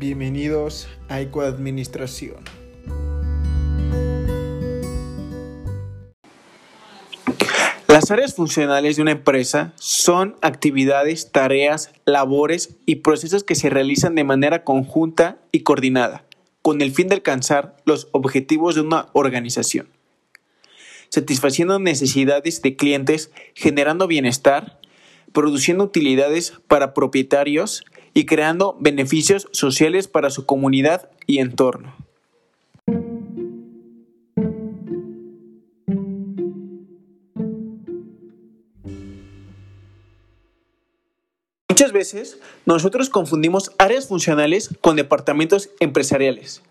Bienvenidos a Ecoadministración. Las áreas funcionales de una empresa son actividades, tareas, labores y procesos que se realizan de manera conjunta y coordinada, con el fin de alcanzar los objetivos de una organización, satisfaciendo necesidades de clientes, generando bienestar, produciendo utilidades para propietarios y creando beneficios sociales para su comunidad y entorno. Muchas veces nosotros confundimos áreas funcionales con departamentos empresariales.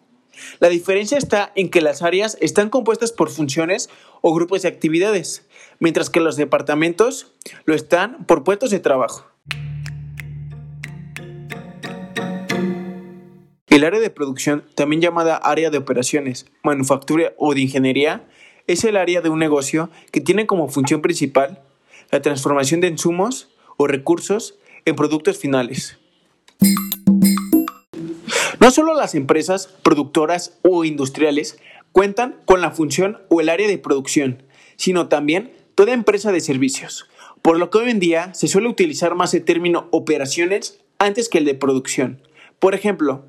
La diferencia está en que las áreas están compuestas por funciones o grupos de actividades, mientras que los departamentos lo están por puestos de trabajo. El área de producción, también llamada área de operaciones, manufactura o de ingeniería, es el área de un negocio que tiene como función principal la transformación de insumos o recursos en productos finales. No solo las empresas productoras o industriales cuentan con la función o el área de producción, sino también toda empresa de servicios, por lo que hoy en día se suele utilizar más el término operaciones antes que el de producción. Por ejemplo,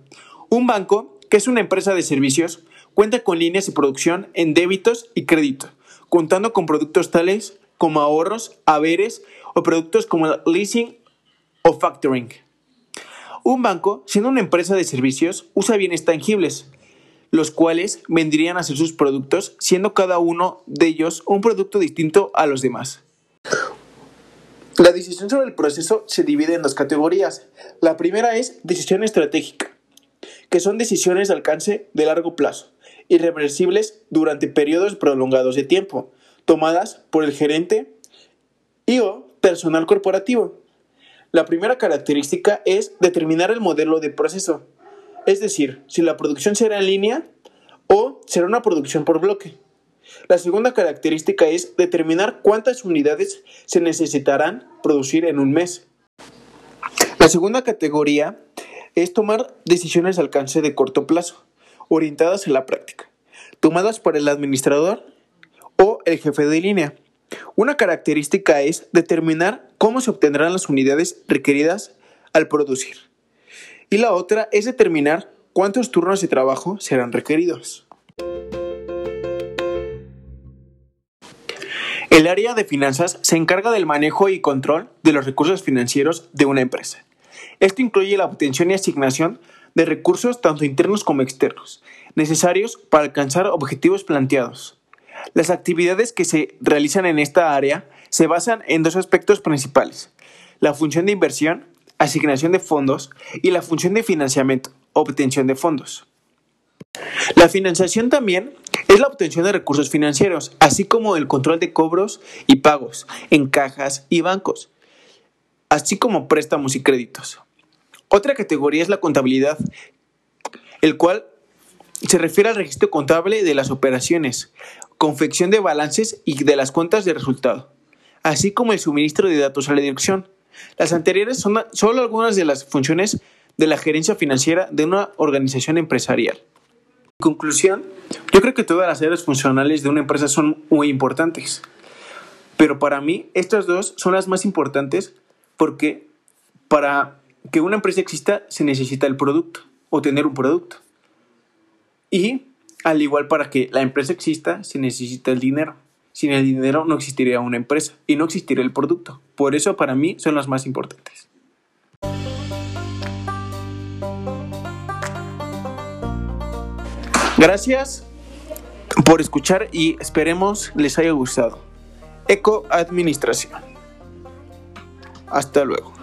un banco, que es una empresa de servicios, cuenta con líneas de producción en débitos y crédito, contando con productos tales como ahorros, haberes o productos como leasing o factoring. Un banco, siendo una empresa de servicios, usa bienes tangibles, los cuales vendrían a ser sus productos, siendo cada uno de ellos un producto distinto a los demás. La decisión sobre el proceso se divide en dos categorías. La primera es decisión estratégica que son decisiones de alcance de largo plazo, irreversibles durante periodos prolongados de tiempo, tomadas por el gerente y o personal corporativo. La primera característica es determinar el modelo de proceso, es decir, si la producción será en línea o será una producción por bloque. La segunda característica es determinar cuántas unidades se necesitarán producir en un mes. La segunda categoría es tomar decisiones de alcance de corto plazo, orientadas a la práctica, tomadas por el administrador o el jefe de línea. Una característica es determinar cómo se obtendrán las unidades requeridas al producir. Y la otra es determinar cuántos turnos de trabajo serán requeridos. El área de finanzas se encarga del manejo y control de los recursos financieros de una empresa. Esto incluye la obtención y asignación de recursos tanto internos como externos, necesarios para alcanzar objetivos planteados. Las actividades que se realizan en esta área se basan en dos aspectos principales, la función de inversión, asignación de fondos, y la función de financiamiento, obtención de fondos. La financiación también es la obtención de recursos financieros, así como el control de cobros y pagos en cajas y bancos, así como préstamos y créditos. Otra categoría es la contabilidad, el cual se refiere al registro contable de las operaciones, confección de balances y de las cuentas de resultado, así como el suministro de datos a la dirección. Las anteriores son solo algunas de las funciones de la gerencia financiera de una organización empresarial. En conclusión, yo creo que todas las áreas funcionales de una empresa son muy importantes, pero para mí estas dos son las más importantes porque para que una empresa exista se necesita el producto o tener un producto. Y al igual para que la empresa exista se necesita el dinero. Sin el dinero no existiría una empresa y no existiría el producto. Por eso para mí son las más importantes. Gracias por escuchar y esperemos les haya gustado. Eco Administración. Hasta luego.